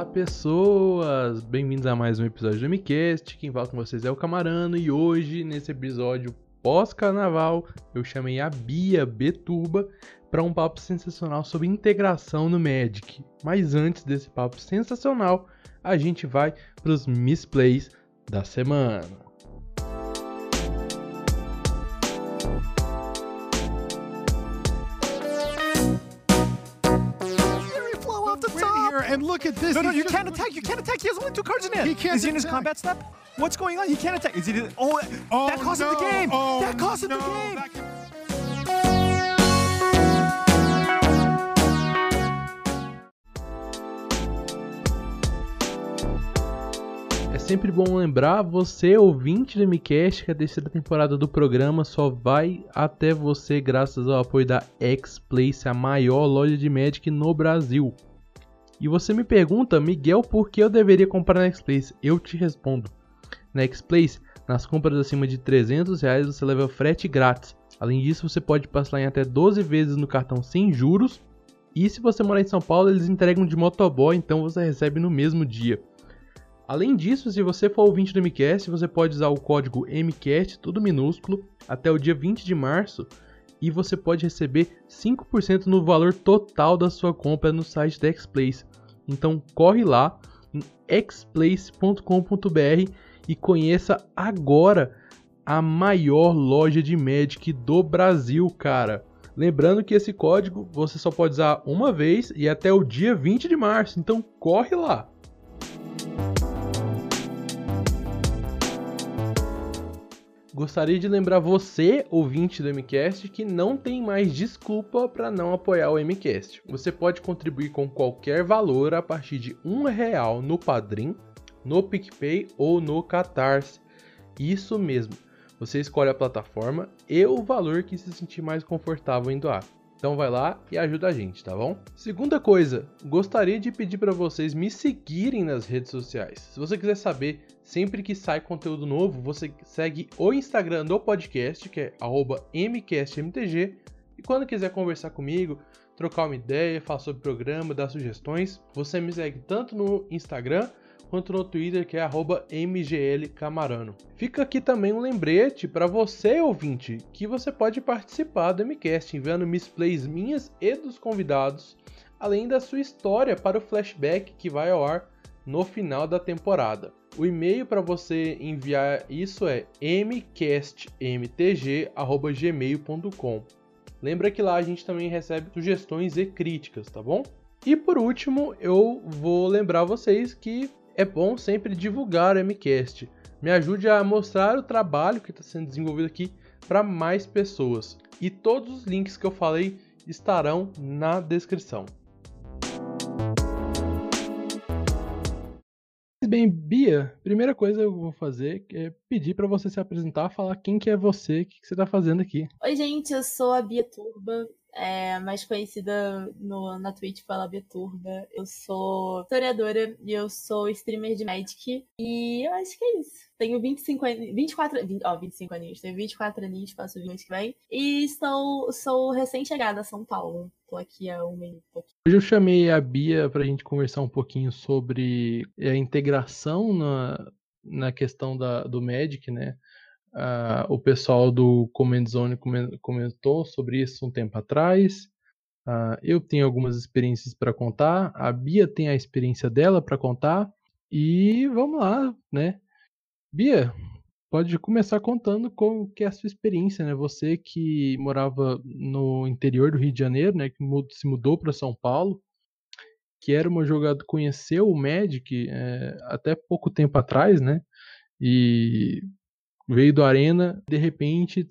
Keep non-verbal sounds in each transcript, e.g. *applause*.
Olá pessoas, bem-vindos a mais um episódio do MCast. Quem fala com vocês é o Camarano e hoje, nesse episódio pós-carnaval, eu chamei a Bia Betuba para um papo sensacional sobre integração no Magic. Mas antes desse papo sensacional, a gente vai para os misplays da semana. Look at this. No, no, He's you can't attack. You can't attack. He has only two cards in hand. He can't Is he in his attack. combat step? What's going on? He can't attack. Is he? Oh, Oh, that cost him no. the game. Oh, that cost him no. the game. É sempre bom lembrar você, ouvinte do MCast, que a terceira temporada do programa só vai até você graças ao apoio da X-Place, a maior loja de Magic no Brasil. E você me pergunta, Miguel, por que eu deveria comprar na X-Place? Eu te respondo. Na X-Place, nas compras acima de 300 reais você leva frete grátis. Além disso, você pode parcelar em até 12 vezes no cartão sem juros. E se você morar em São Paulo, eles entregam de motoboy, então você recebe no mesmo dia. Além disso, se você for ouvinte do MCast, você pode usar o código MCast, tudo minúsculo, até o dia 20 de março e você pode receber 5% no valor total da sua compra no site da Xplace. Então corre lá em xplace.com.br e conheça agora a maior loja de Magic do Brasil, cara. Lembrando que esse código você só pode usar uma vez e até o dia 20 de março, então corre lá. Gostaria de lembrar você, ouvinte do MCast, que não tem mais desculpa para não apoiar o MCast. Você pode contribuir com qualquer valor a partir de um real no Padrim, no PicPay ou no Catarse. Isso mesmo. Você escolhe a plataforma e o valor que se sentir mais confortável em doar. Então vai lá e ajuda a gente, tá bom? Segunda coisa, gostaria de pedir para vocês me seguirem nas redes sociais. Se você quiser saber sempre que sai conteúdo novo, você segue o Instagram do podcast, que é @mcastmtg, e quando quiser conversar comigo, trocar uma ideia, falar sobre o programa, dar sugestões, você me segue tanto no Instagram quanto no Twitter, que é mglcamarano. Fica aqui também um lembrete para você, ouvinte, que você pode participar do MCast enviando misplays minhas e dos convidados, além da sua história para o flashback que vai ao ar no final da temporada. O e-mail para você enviar isso é mcastmtg.gmail.com. Lembra que lá a gente também recebe sugestões e críticas, tá bom? E por último, eu vou lembrar vocês que é bom sempre divulgar o MCast. Me ajude a mostrar o trabalho que está sendo desenvolvido aqui para mais pessoas. E todos os links que eu falei estarão na descrição. Bem, Bia, primeira coisa eu vou fazer é pedir para você se apresentar, falar quem que é você, o que, que você está fazendo aqui. Oi, gente, eu sou a Bia Turba, é, mais conhecida no, na Twitch pela Bia Turba. Eu sou historiadora e eu sou streamer de Magic. E eu acho que é isso. Tenho 25 anos, 24, 20, ó, 25 aninhos, tenho 24 aninhos, faço 20 que vem. E estou, sou recém-chegada a São Paulo. Tô aqui há um aqui. Hoje eu chamei a Bia para a gente conversar um pouquinho sobre a integração na, na questão da, do Magic, né? Ah, o pessoal do Command Zone comen- comentou sobre isso um tempo atrás. Ah, eu tenho algumas experiências para contar. A Bia tem a experiência dela para contar. E vamos lá, né? Bia, pode começar contando como que é a sua experiência, né? Você que morava no interior do Rio de Janeiro, né? Que se mudou para São Paulo, que era uma jogadora, conheceu o Magic eh, até pouco tempo atrás, né? E veio do Arena, de repente,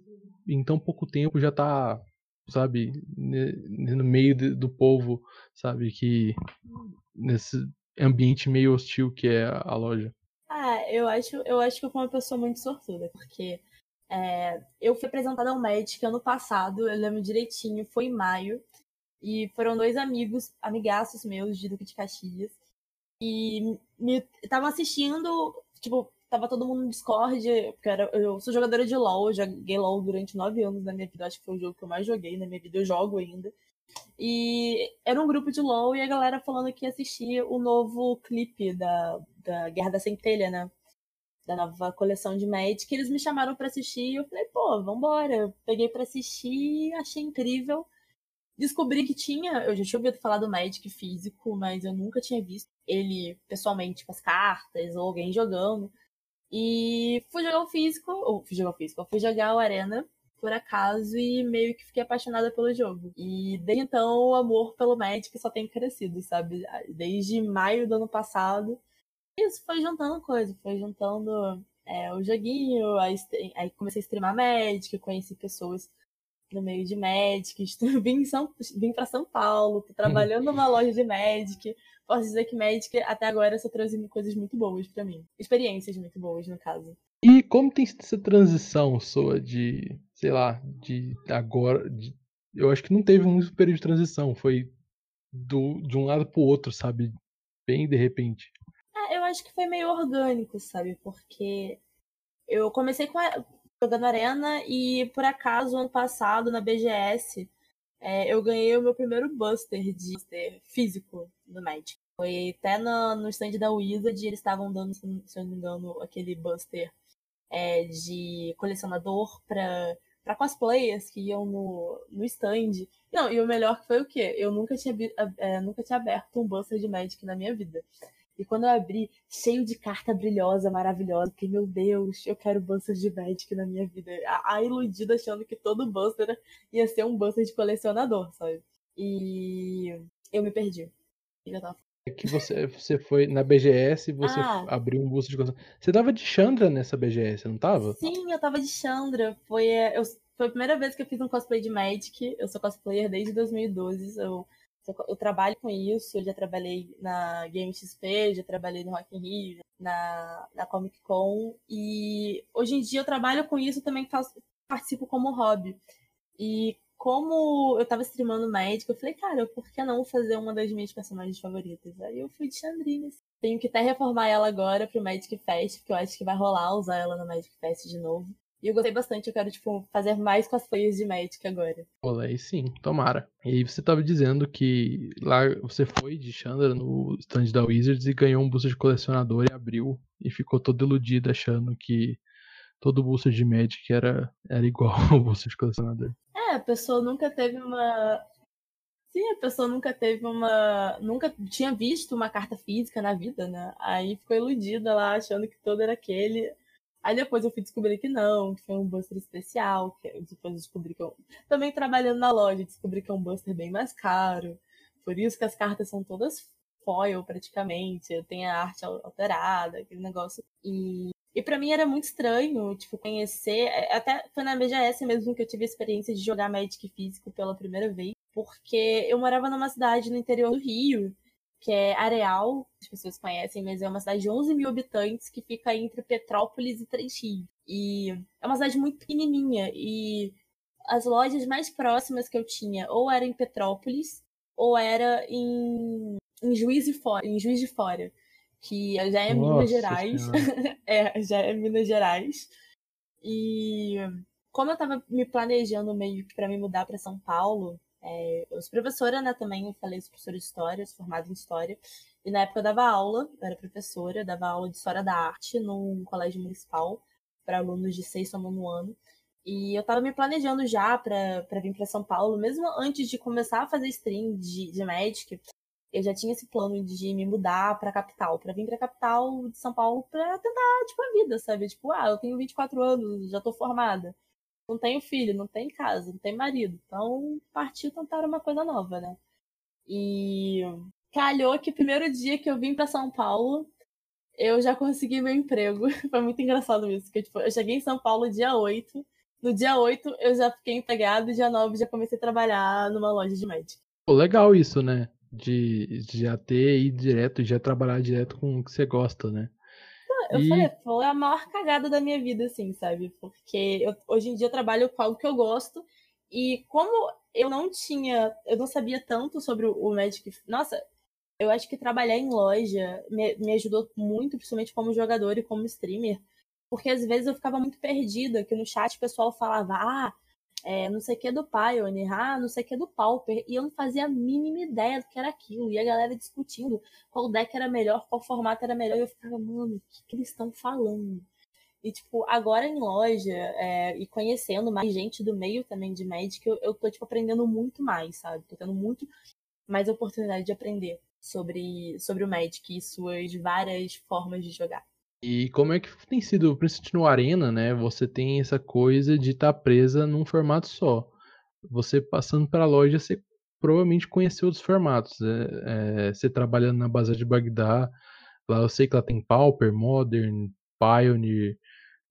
em tão pouco tempo já tá, sabe, no meio de- do povo, sabe, que nesse ambiente meio hostil que é a a loja. Ah, eu acho, eu acho que eu fui uma pessoa muito sortuda, porque é, eu fui apresentada ao Magic ano passado, eu lembro direitinho, foi em maio, e foram dois amigos, amigaços meus de Duque de Caxias, e me estavam assistindo, tipo, tava todo mundo no Discord, porque eu, era- eu sou jogadora de LoL, eu joguei LoL durante nove anos na minha vida, acho que foi o jogo que eu mais joguei na minha vida, eu jogo ainda. E era um grupo de LOL e a galera falando que ia assistir o novo clipe da, da Guerra da Centelha, né? Da nova coleção de Magic. Eles me chamaram para assistir e eu falei, pô, vambora. Eu peguei para assistir, achei incrível. Descobri que tinha, eu já tinha ouvido falar do Magic físico, mas eu nunca tinha visto ele pessoalmente com as cartas ou alguém jogando. E fui jogar o físico, ou fui jogar o físico, fui jogar o Arena por acaso e meio que fiquei apaixonada pelo jogo. E desde então o amor pelo Magic só tem crescido, sabe? Desde maio do ano passado. Isso foi juntando coisa, foi juntando é, o joguinho, aí, aí comecei a streamar Magic, conheci pessoas no meio de Magic, *laughs* vim, São, vim para São Paulo, tô trabalhando numa loja de Magic. Posso dizer que Magic até agora só trouxe coisas muito boas para mim. Experiências muito boas, no caso. E como tem sido essa transição sua de, sei lá, de agora. De, eu acho que não teve um período de transição, foi do, de um lado pro outro, sabe? Bem de repente. Ah, eu acho que foi meio orgânico, sabe? Porque eu comecei com a, jogando Arena e por acaso ano passado na BGS é, eu ganhei o meu primeiro Buster de Buster físico do Magic. Foi até no, no stand da Wizard, eles estavam dando, se eu não me engano, aquele Buster é, de colecionador para para cosplayers que iam no, no stand. Não, e o melhor foi o quê? Eu nunca tinha, é, nunca tinha aberto um Buster de Magic na minha vida. E quando eu abri, cheio de carta brilhosa, maravilhosa, que meu Deus, eu quero Buster de Magic na minha vida. A, a iludida achando que todo Buster ia ser um Buster de colecionador, sabe? E eu me perdi. já tava é que você, você foi na BGS e você ah. abriu um booster de colecionador. Você tava de Chandra nessa BGS, não tava? Sim, eu tava de Chandra. Foi, é, eu, foi a primeira vez que eu fiz um cosplay de Magic. Eu sou cosplayer desde 2012. Eu eu trabalho com isso, eu já trabalhei na Game XP, já trabalhei no Rock in Rio, na, na Comic Con, e hoje em dia eu trabalho com isso também faço, participo como hobby. E como eu tava streamando Magic, eu falei, cara, por que não fazer uma das minhas personagens favoritas? Aí eu fui de Chandrina. Assim. Tenho que até reformar ela agora pro Magic Fest, porque eu acho que vai rolar usar ela no Magic Fest de novo. E eu gostei bastante, eu quero, tipo, fazer mais cosplays de Magic agora. Olha aí sim, tomara. E aí você tava dizendo que lá você foi de Chandra no stand da Wizards e ganhou um booster de colecionador e abriu e ficou todo iludido achando que todo booster de Magic era, era igual *laughs* ao booster de colecionador. É, a pessoa nunca teve uma. Sim, a pessoa nunca teve uma. Nunca tinha visto uma carta física na vida, né? Aí ficou iludida lá, achando que todo era aquele. Aí depois eu fui descobrir que não, que foi um buster especial, que depois eu descobri que eu... Também trabalhando na loja, descobri que é um buster bem mais caro. Por isso que as cartas são todas foil praticamente, tem a arte alterada, aquele negócio. E, e para mim era muito estranho, tipo, conhecer. É, até foi na BGS mesmo que eu tive a experiência de jogar Magic físico pela primeira vez, porque eu morava numa cidade no interior do Rio que é Areal, as pessoas conhecem, mas é uma cidade de 11 mil habitantes que fica entre Petrópolis e Três Rios. E é uma cidade muito pequenininha e as lojas mais próximas que eu tinha ou era em Petrópolis ou era em, em Juiz de Fora, em Juiz de Fora, que já é Nossa Minas Gerais. *laughs* é, já é Minas Gerais. E como eu tava me planejando meio que para me mudar para São Paulo, é, eu sou professora, né, também, eu falei, sou professora de História, sou formada em História, e na época eu dava aula, eu era professora, dava aula de História da Arte num colégio municipal para alunos de sexto a nono ano, e eu estava me planejando já para vir para São Paulo, mesmo antes de começar a fazer stream de, de Magic, eu já tinha esse plano de me mudar para capital, para vir para capital de São Paulo para tentar, tipo, a vida, sabe? Tipo, ah, eu tenho 24 anos, já tô formada não tenho filho, não tem casa, não tem marido. Então, partiu tentar uma coisa nova, né? E calhou que o primeiro dia que eu vim para São Paulo, eu já consegui meu emprego. *laughs* Foi muito engraçado isso, que tipo, eu cheguei em São Paulo dia 8. No dia 8 eu já fiquei empregado, dia 9 já comecei a trabalhar numa loja de médico. Pô, legal isso, né? De, de já ter ido direto, já trabalhar direto com o que você gosta, né? Eu e... falei, foi a maior cagada da minha vida, assim, sabe? Porque eu, hoje em dia eu trabalho com algo que eu gosto. E como eu não tinha, eu não sabia tanto sobre o Magic. Nossa, eu acho que trabalhar em loja me, me ajudou muito, principalmente como jogador e como streamer. Porque às vezes eu ficava muito perdida, que no chat o pessoal falava, ah, é, não sei o que do Pioneer, ah, não sei o que do Pauper, e eu não fazia a mínima ideia do que era aquilo, e a galera discutindo qual deck era melhor, qual formato era melhor, e eu ficava, mano, o que, que eles estão falando? E, tipo, agora em loja, é, e conhecendo mais gente do meio também de Magic, eu, eu tô, tipo, aprendendo muito mais, sabe? Tô tendo muito mais oportunidade de aprender sobre, sobre o Magic e suas várias formas de jogar. E como é que tem sido, principalmente no Arena, né? Você tem essa coisa de estar tá presa num formato só. Você passando para a loja, você provavelmente conheceu outros formatos. É, é, você trabalhando na base de Bagdá, lá eu sei que lá tem Pauper, Modern, Pioneer.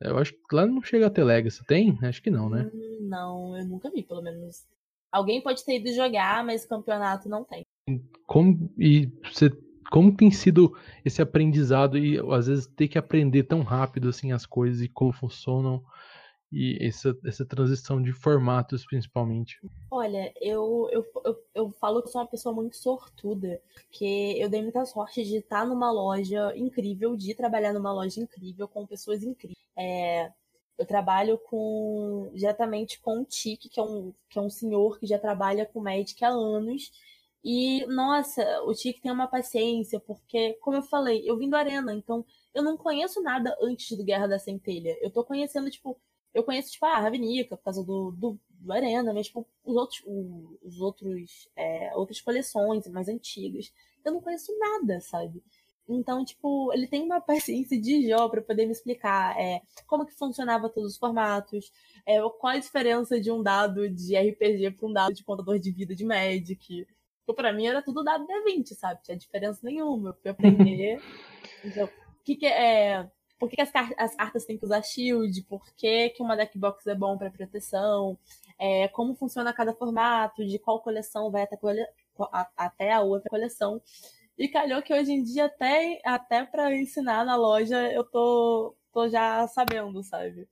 Eu acho que lá não chega a ter Legacy. Tem? Acho que não, né? Hum, não, eu nunca vi, pelo menos. Alguém pode ter ido jogar, mas campeonato não tem. Como, e você como tem sido esse aprendizado e às vezes ter que aprender tão rápido assim as coisas e como funcionam e essa, essa transição de formatos principalmente? Olha, eu, eu, eu, eu, falo que sou uma pessoa muito sortuda, que eu dei muita sorte de estar numa loja incrível, de trabalhar numa loja incrível com pessoas incríveis. É, eu trabalho com diretamente com o Tic, que é um, que é um senhor que já trabalha com Magic há anos e, nossa, o Tic tem uma paciência, porque, como eu falei, eu vim do Arena, então eu não conheço nada antes do Guerra da Centelha. Eu tô conhecendo, tipo, eu conheço, tipo, a Ravenica por causa do, do, do, Arena, mas, tipo, os outros, os outros, é, outras coleções mais antigas. Eu não conheço nada, sabe? Então, tipo, ele tem uma *laughs* paciência de Jó para poder me explicar é, como que funcionava todos os formatos, é, qual a diferença de um dado de RPG para um dado de contador de vida de Magic. Porque pra mim era tudo dado D20, sabe? Tinha diferença nenhuma. Eu fui aprender. *laughs* então, o que, que é. Por que, as, car as, cartas têm que usar shield? Por que, que uma deck box é bom para proteção? É, como funciona cada formato? De qual coleção vai até, cole... até a outra coleção? E calhou que hoje em dia, até, até para ensinar na loja, eu tô, tô já sabendo, sabe?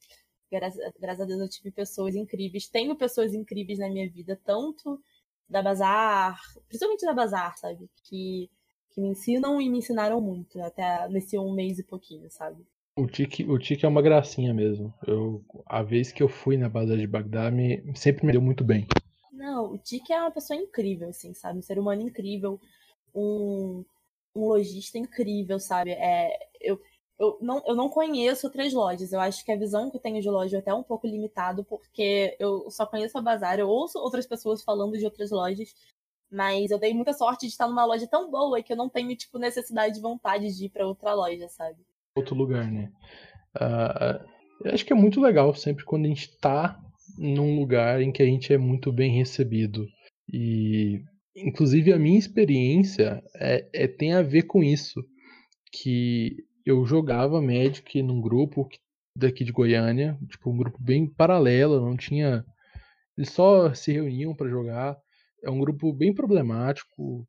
Graças, graças a Deus eu tive pessoas incríveis. Tenho pessoas incríveis na minha vida, tanto da Bazar, principalmente da Bazar, sabe? Que, que me ensinam e me ensinaram muito, até nesse um mês e pouquinho, sabe? O Tique, o Tique é uma gracinha mesmo. Eu, a vez que eu fui na Bazar de Bagdá, me, sempre me deu muito bem. Não, o Tique é uma pessoa incrível, assim, sabe? Um ser humano incrível, um, um lojista incrível, sabe? É, eu, eu não, eu não conheço outras lojas. Eu acho que a visão que eu tenho de loja é até um pouco limitado, porque eu só conheço a Bazar. Eu ouço outras pessoas falando de outras lojas, mas eu dei muita sorte de estar numa loja tão boa que eu não tenho, tipo, necessidade de vontade de ir para outra loja, sabe? Outro lugar, né? Uh, eu acho que é muito legal sempre quando a gente tá num lugar em que a gente é muito bem recebido. E, inclusive, a minha experiência é, é tem a ver com isso. Que eu jogava Magic num grupo daqui de Goiânia, tipo um grupo bem paralelo, não tinha eles só se reuniam para jogar. É um grupo bem problemático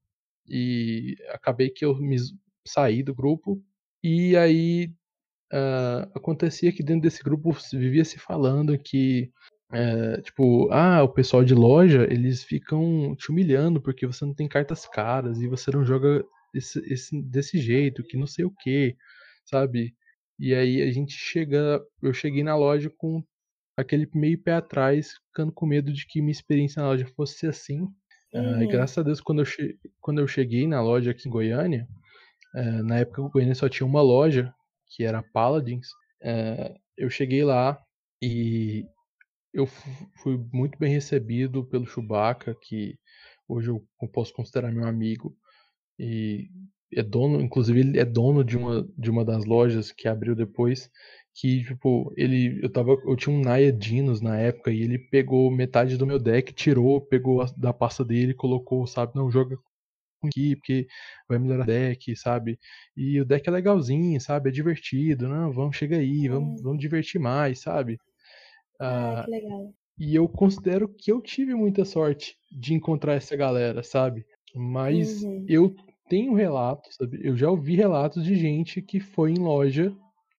e acabei que eu me saí do grupo e aí uh, acontecia que dentro desse grupo vivia se falando que uh, tipo, ah, o pessoal de loja, eles ficam te humilhando porque você não tem cartas caras e você não joga esse, esse, desse jeito, que não sei o que sabe? E aí a gente chega, eu cheguei na loja com aquele meio pé atrás, ficando com medo de que minha experiência na loja fosse assim. Uhum. Uh, e graças a Deus, quando eu, quando eu cheguei na loja aqui em Goiânia, uh, na época o Goiânia só tinha uma loja, que era a Paladins, uh, eu cheguei lá e eu fui muito bem recebido pelo Chewbacca, que hoje eu posso considerar meu amigo. E é dono, inclusive ele é dono de uma, de uma das lojas que abriu depois, que tipo, ele eu tava eu tinha um Naya Dinos na época e ele pegou metade do meu deck, tirou, pegou a, da pasta dele, colocou, sabe, não joga aqui porque vai melhorar o deck, sabe? E o deck é legalzinho, sabe? É divertido, não, vamos chega aí, vamos, vamos divertir mais, sabe? Ah, ah, que legal. E eu considero que eu tive muita sorte de encontrar essa galera, sabe? Mas uhum. eu tenho relatos, sabe? Eu já ouvi relatos de gente que foi em loja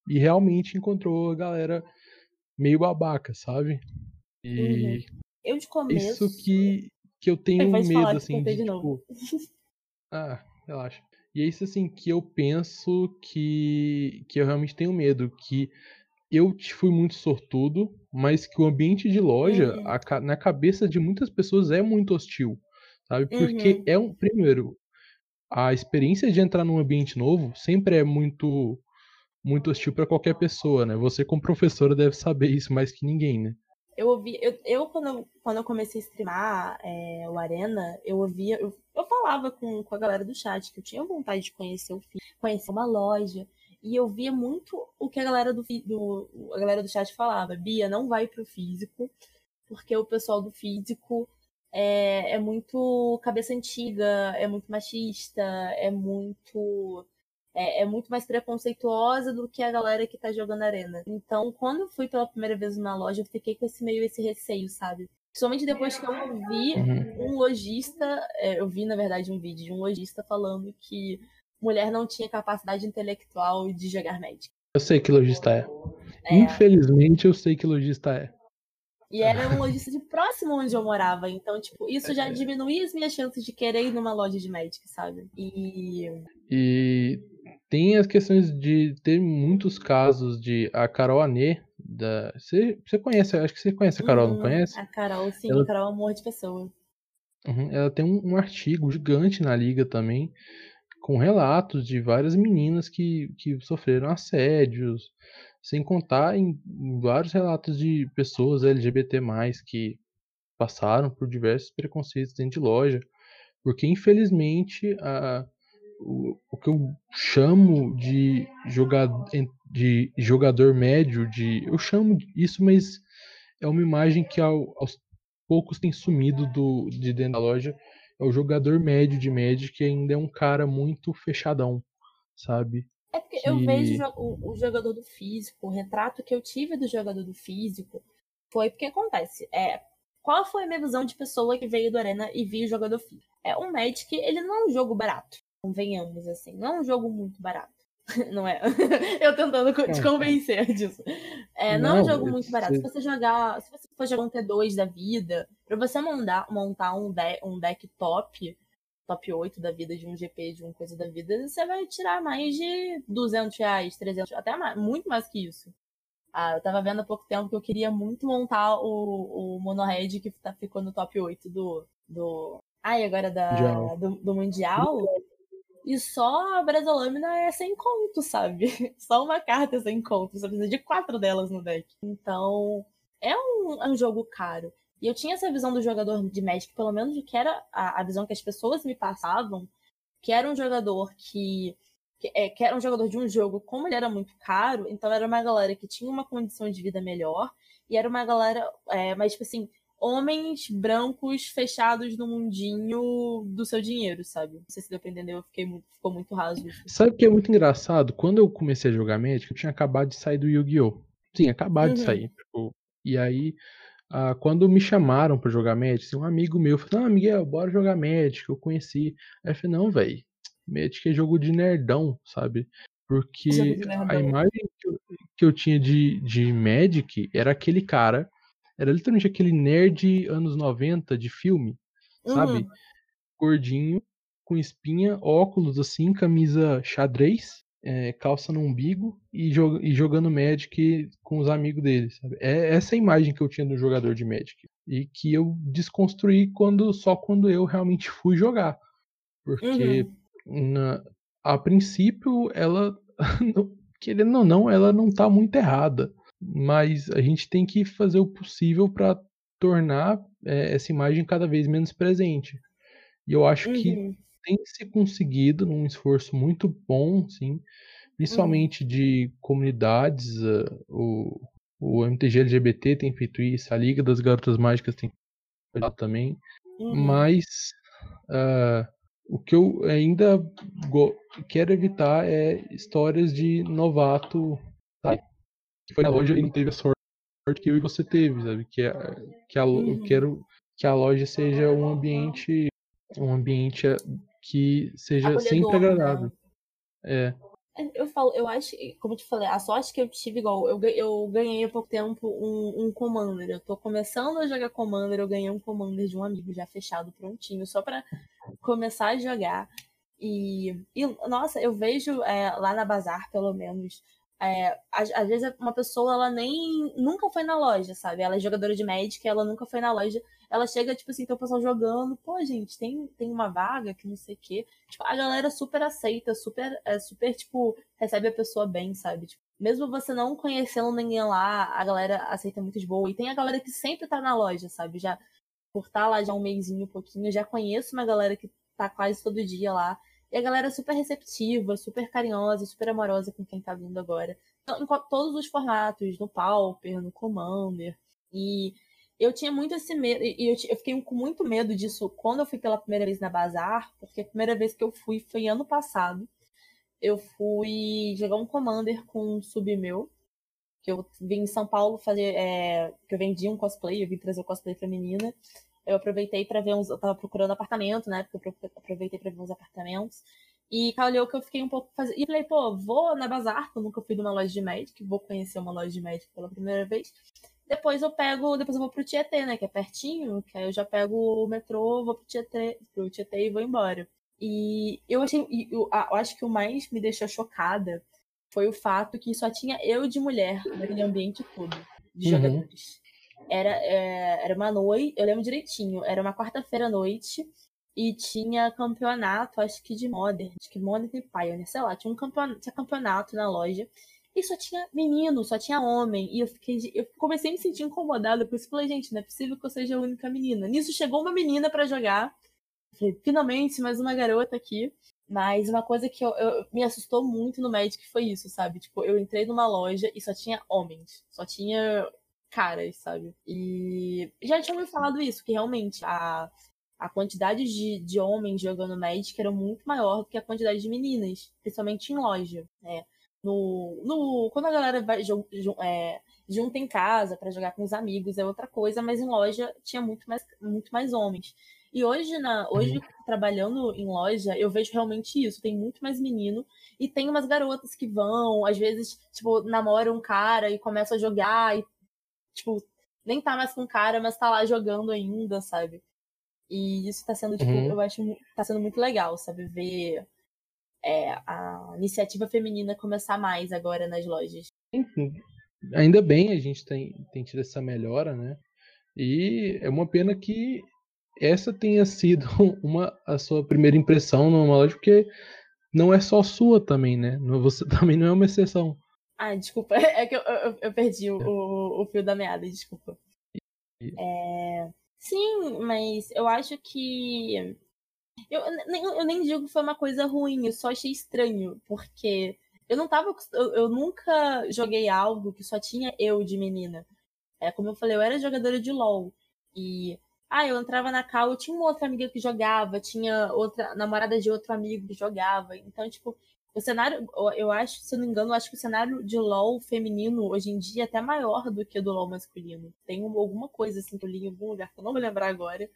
e realmente encontrou a galera meio babaca, sabe? E uhum. eu de começo isso que que eu tenho medo assim de, de tipo... *laughs* Ah, relaxa. E é isso assim que eu penso que que eu realmente tenho medo que eu fui muito sortudo, mas que o ambiente de loja, Uhum. a na cabeça de muitas pessoas, é muito hostil, sabe? Porque Uhum. é um. Primeiro, a experiência de entrar num ambiente novo sempre é muito, muito hostil para qualquer pessoa, né? Você, como professora, deve saber isso mais que ninguém, né? Eu ouvi, eu, eu, quando, quando eu comecei a streamar é, o Arena, eu ouvia, eu, eu falava com, com a galera do chat que eu tinha vontade de conhecer o fi- conhecer uma loja. E eu via muito o que a galera do, do, a galera do chat falava. Bia, não vai pro físico, porque o pessoal do físico é, é muito cabeça antiga, é muito machista, é muito é, é muito mais preconceituosa do que a galera que tá jogando arena. Então, quando eu fui pela primeira vez na loja, eu fiquei com esse meio esse receio, sabe? Principalmente depois que eu vi Uhum. um lojista, é, eu vi na verdade um vídeo de um lojista falando que mulher não tinha capacidade intelectual de jogar Magic. Eu sei que lojista é. É, Infelizmente, eu sei que lojista é. E era um lojista de próximo onde eu morava, então tipo isso já diminuía as minhas chances de querer ir numa loja de Magic, sabe? E E tem as questões de ter muitos casos de a Carol Anê, da. Você, você conhece, acho que você conhece a Carol, não Uhum, conhece? A Carol, sim, Ela- a Carol é um amor de pessoa. Uhum, Ela tem um, um artigo gigante na liga também, com relatos de várias meninas que, que sofreram assédios, sem contar em, vários relatos de pessoas LGBT que passaram por diversos preconceitos dentro de loja, porque infelizmente a, o, o que eu chamo de jogador, de jogador médio, de eu chamo isso, mas é uma imagem que ao- aos poucos tem sumido do, de dentro da loja. É o jogador médio de Magic que ainda é um cara muito fechadão, sabe? É porque eu que- vejo jo- o, o jogador do físico, o retrato que eu tive do jogador do físico foi porque acontece. É, qual foi a minha visão de pessoa que veio do Arena e viu o jogador físico? É, o Magic, ele não é um jogo barato, convenhamos assim. Não é um jogo muito barato. *laughs* Não é? *laughs* Eu tentando te Não. convencer disso. É, não, é um Não, jogo muito barato. Se você- jogar, se você for jogar um T2 da vida, pra você montar, montar um, de- um deck top, top 8 da vida, de um GP, de uma coisa da vida, você vai tirar mais de 200 reais, 300, até mais, muito mais que isso. Ah, eu tava vendo há pouco tempo que eu queria muito montar o, o Monohead que tá, ficou no top 8 do. do ai, agora da, Mundial. do, do Mundial. E só a Brasolâmina é sem conto, sabe? *laughs* Só uma carta é sem conto. Você precisa de quatro delas no deck. Então, é um, é um jogo caro. E eu tinha essa visão do jogador de Magic, pelo menos de que era a, a visão que as pessoas me passavam, que era um jogador que, que, é, que era um jogador de um jogo, como ele era muito caro, então era uma galera que tinha uma condição de vida melhor, e era uma galera, é, mas tipo assim, homens brancos fechados no mundinho do seu dinheiro, sabe? Não sei se deu pra entender, eu fiquei muito, ficou muito raso. Sabe o que é muito engraçado? Quando eu comecei a jogar Magic, eu tinha acabado de sair do Yu-Gi-Oh! Sim, acabado de Uhum. sair. tipo, e aí, ah, quando me chamaram pra jogar Magic, assim, um amigo meu falou: Ah, Miguel, bora jogar Magic, eu conheci. Aí eu falei: Não, velho, Magic é jogo de nerdão, sabe? Porque a imagem que eu, que eu tinha de, de Magic era aquele cara, era literalmente aquele nerd anos 90 de filme, sabe? Uhum. gordinho, com espinha, óculos assim, camisa xadrez, é, calça no umbigo e, jo- e jogando Magic com os amigos dele, sabe? É essa a imagem que eu tinha do jogador de Magic. E que eu desconstruí quando só quando eu realmente fui jogar. Porque Uhum. na- a princípio ela, *laughs* não- querendo ou não, ela não tá muito errada. Mas a gente tem que fazer o possível para tornar é, essa imagem cada vez menos presente. E eu acho que Uhum. Tem se conseguido num esforço muito bom, sim, principalmente de comunidades. eh, o, o MTG LGBT tem feito isso, a Liga das Garotas Mágicas tem feito isso também. Uhum. Mas ah, o que eu ainda quero evitar é histórias de novato. Sabe? Que Foi na loja e não teve a sorte que eu e você teve, sabe? Que, a- que a, eu Uhum. quero que a loja seja um ambiente um ambiente que seja sempre Acolhedor, né? agradável. É, É, Eu falo, eu acho, como eu te falei, a sorte que eu tive, igual, eu, eu ganhei há pouco tempo um, um Commander. Eu tô começando a jogar Commander, eu ganhei um Commander de um amigo já fechado, prontinho, só pra começar a jogar. E, e nossa, eu vejo é, lá na Bazar, pelo menos, É, às, às, vezes uma pessoa, ela nem nunca foi na loja, sabe? Ela é jogadora de Magic, ela nunca foi na loja. Ela chega, tipo assim, tem o pessoal jogando, pô, gente, tem, tem uma vaga que não sei o quê. Tipo, a galera super aceita, super, é, super, tipo, recebe a pessoa bem, sabe? Tipo, mesmo você não conhecendo ninguém lá, a galera aceita muito de boa. E tem a galera que sempre tá na loja, sabe? Já, por estar tá lá já um mêsinho, um pouquinho, já conheço uma galera que tá quase todo dia lá. E a galera é super receptiva, super carinhosa, super amorosa com quem tá vindo agora. Então, em todos os formatos, no Pauper, no Commander. E eu tinha muito esse medo, e eu, eu, fiquei com muito medo disso quando eu fui pela primeira vez na Bazar, porque a primeira vez que eu fui foi ano passado. Eu fui jogar um Commander com um sub meu, que eu vim em São Paulo fazer, é, que eu vendi um cosplay, eu vim trazer o cosplay pra menina eu aproveitei para ver uns. Eu tava procurando apartamento, né? Porque eu aproveitei para ver uns apartamentos. E calhou que eu fiquei um pouco fazendo. E falei, pô, vou na Bazar, que eu nunca fui numa loja de Magic, vou conhecer uma loja de Magic pela primeira vez. Depois eu pego, depois eu vou pro Tietê, né? Que é pertinho, que aí eu já pego o metrô, vou pro Tietê, pro Tietê e vou embora. E eu achei. Eu, eu acho que o mais me deixou chocada foi o fato que só tinha eu de mulher naquele ambiente todo, de uhum. jogadores. Era, é, era uma noite, eu lembro direitinho, era uma quarta-feira à noite e tinha campeonato, acho que de Modern, acho que Modern e Pioneer, sei lá, tinha um campeonato, tinha campeonato na loja e só tinha menino, só tinha homem. E eu fiquei, eu comecei a me sentir incomodada, por isso falei, gente, não é possível que eu seja a única menina. Nisso chegou uma menina para jogar. Falei, finalmente, mais uma garota aqui. Mas uma coisa que eu, eu, me assustou muito no Magic foi isso, sabe? Tipo, eu entrei numa loja e só tinha homens. Só tinha caras, sabe? E já tinha me falado isso, que realmente a, a quantidade de, de homens jogando Magic era muito maior do que a quantidade de meninas, principalmente em loja, né? No, no, quando a galera vai é, junta em casa para jogar com os amigos é outra coisa, mas em loja tinha muito mais, muito mais homens. E hoje, na, hoje uhum. trabalhando em loja, eu vejo realmente isso. Tem muito mais menino e tem umas garotas que vão, às vezes, tipo, namoram um cara e começam a jogar e tipo, nem tá mais com cara, mas tá lá jogando ainda, sabe? E isso tá sendo, tipo, uhum. eu acho tá sendo muito legal, sabe? Ver é, a iniciativa feminina começar mais agora nas lojas. Enfim, ainda bem a gente tem, tem tido essa melhora, né? E é uma pena que essa tenha sido *laughs* uma, a sua primeira impressão numa loja, porque não é só sua também, né? Você *laughs* também não é uma exceção. Ah, desculpa. *laughs* É que eu, eu, eu perdi o, o, o, fio da meada, desculpa. É... Sim, mas eu acho que. Eu, eu nem digo que foi uma coisa ruim, eu só achei estranho, porque eu não tava. Eu, eu nunca joguei algo que só tinha eu de menina. É, como eu falei, eu era jogadora de LOL. E. Ah, eu entrava na cal, eu tinha uma outra amiga que jogava, tinha outra namorada de outro amigo que jogava. Então, tipo, o cenário, eu acho, se eu não me engano, eu acho que o cenário de LoL feminino hoje em dia é até maior do que o do LoL masculino. Tem alguma coisa assim que eu li em algum lugar que eu não vou lembrar agora.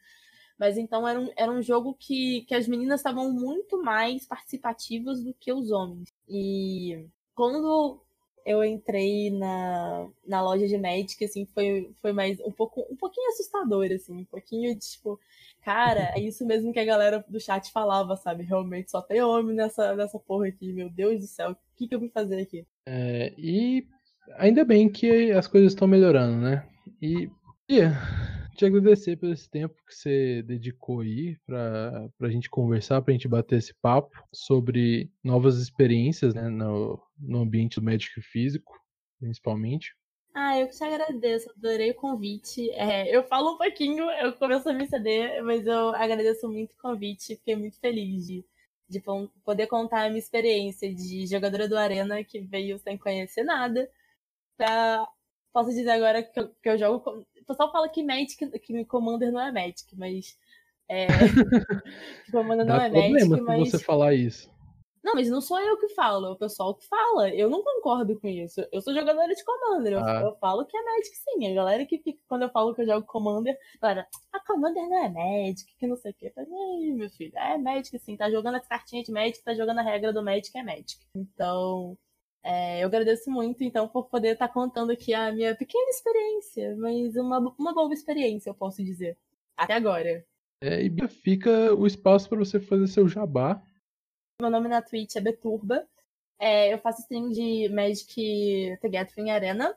Mas então era um, era um jogo que, que as meninas estavam muito mais participativas do que os homens. E quando eu entrei na, na loja de Magic, assim, foi, foi mais um pouco um pouquinho assustador, assim, um pouquinho tipo, cara, é isso mesmo que a galera do chat falava, sabe? Realmente só tem homem nessa, nessa porra aqui, meu Deus do céu, o que, que eu vim fazer aqui? É, e ainda bem que as coisas estão melhorando, né? E yeah, te agradecer pelo esse tempo que você dedicou aí pra, pra gente conversar, pra gente bater esse papo sobre novas experiências né, no, no ambiente do médico físico, principalmente. Ah, eu que te agradeço, adorei o convite. É, eu falo um pouquinho, eu começo a me ceder, mas eu agradeço muito o convite, fiquei muito feliz de, de poder contar a minha experiência de jogadora do Arena que veio sem conhecer nada. Pra, posso dizer agora que eu, que eu jogo. O pessoal fala que Magic, que Commander não é Magic, mas. É, *laughs* que Commander não Dá é Magic, mas. você falar isso. Não, mas não sou eu que falo, é o pessoal que fala. Eu não concordo com isso. Eu sou jogadora de Commander. Ah. Eu, eu, falo que é Magic sim. A galera que fica, quando eu falo que eu jogo Commander, galera, a Commander não é Magic, que não sei o quê. Falei, Ei, meu filho, é Magic sim. Tá jogando as cartinhas de Magic, tá jogando a regra do Magic, é Magic. Então, é, eu agradeço muito, então, por poder estar tá contando aqui a minha pequena experiência, mas uma, uma boa experiência, eu posso dizer. Até agora. É, e fica o espaço para você fazer seu jabá meu nome na Twitch é Beturba. É, eu faço stream de Magic The Gathering Arena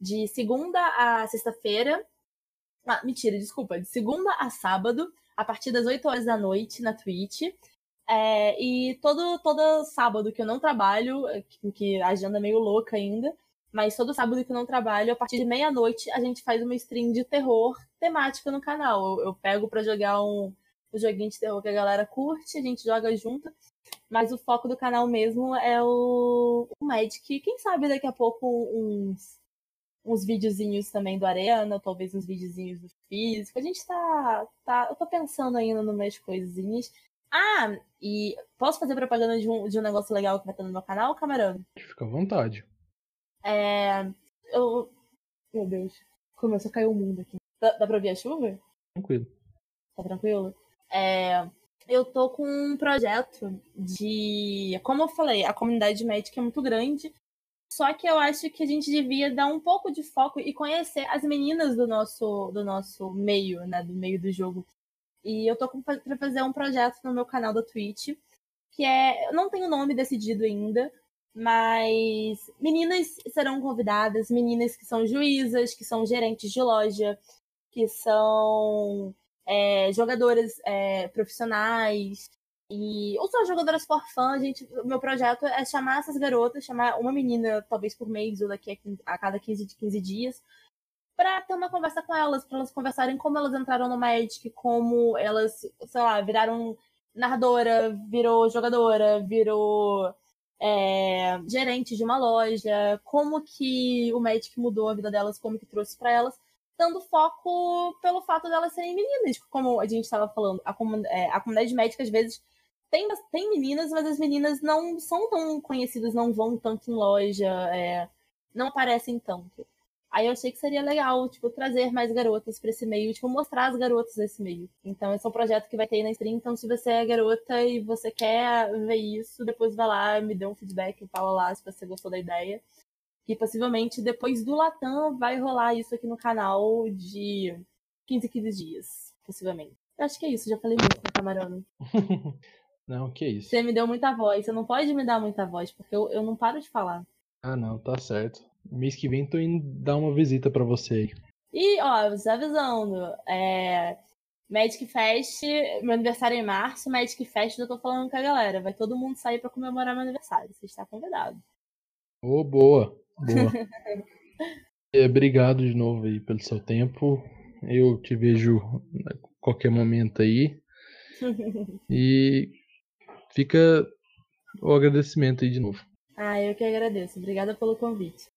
de segunda a sexta-feira. Ah, mentira, desculpa. De segunda a sábado, a partir das 8 horas da noite na Twitch. É, e todo, todo sábado que eu não trabalho, que a agenda é meio louca ainda, mas todo sábado que eu não trabalho, a partir de meia-noite, a gente faz uma stream de terror temática no canal. Eu, eu pego para jogar um, um joguinho de terror que a galera curte, a gente joga junto. Mas o foco do canal mesmo é o, o Magic. Quem sabe daqui a pouco uns, uns videozinhos também do Arena, talvez uns videozinhos do físico. A gente tá, tá. Eu tô pensando ainda meus coisinhas. Ah, e posso fazer propaganda de um, de um negócio legal que vai estar no meu canal, Camarão? Fica à vontade. É. Eu. Meu Deus. Começou a cair o mundo aqui. Dá, dá pra ouvir a chuva? Tranquilo. Tá tranquilo? É, eu tô com um projeto de. Como eu falei, a comunidade médica é muito grande. Só que eu acho que a gente devia dar um pouco de foco e conhecer as meninas do nosso, do nosso meio, né? Do meio do jogo. E eu tô para fazer um projeto no meu canal da Twitch, que é. Eu não tenho nome decidido ainda, mas meninas serão convidadas, meninas que são juízas, que são gerentes de loja, que são é, jogadoras é, profissionais, e, ou só jogadoras for fã, gente, meu projeto é chamar essas garotas, chamar uma menina, talvez por mês ou daqui a, 15, a cada 15, 15 dias, para ter uma conversa com elas, para elas conversarem como elas entraram no Magic, como elas, sei lá, viraram narradora, virou jogadora, virou é, gerente de uma loja, como que o Magic mudou a vida delas, como que trouxe para elas, dando foco pelo fato delas serem meninas, como a gente estava falando, a, é, a comunidade médica às vezes tem, tem meninas, mas as meninas não são tão conhecidas, não vão tanto em loja, é, não aparecem tanto. Aí eu achei que seria legal, tipo, trazer mais garotas para esse meio, tipo, mostrar as garotas desse meio. Então, esse é um projeto que vai ter aí na stream. Então, se você é garota e você quer ver isso, depois vai lá, me dê um feedback, fala lá se você gostou da ideia. E possivelmente depois do Latam vai rolar isso aqui no canal de 15 15 dias, possivelmente. Eu acho que é isso, já falei muito, Camarão. *laughs* Não, que isso. Você me deu muita voz. Você não pode me dar muita voz, porque eu, eu não paro de falar. Ah, não, tá certo. Mês que vem tô indo dar uma visita para você aí. E, ó, você avisando, é. Magic Fest, meu aniversário é em março, Magic Fest, eu tô falando com a galera. Vai todo mundo sair para comemorar meu aniversário. Você está convidado. Ô, oh, boa, boa. é, *laughs* obrigado de novo aí pelo seu tempo. Eu te vejo a qualquer momento aí. e Fica o agradecimento aí de novo. Ah, eu que agradeço. Obrigada pelo convite.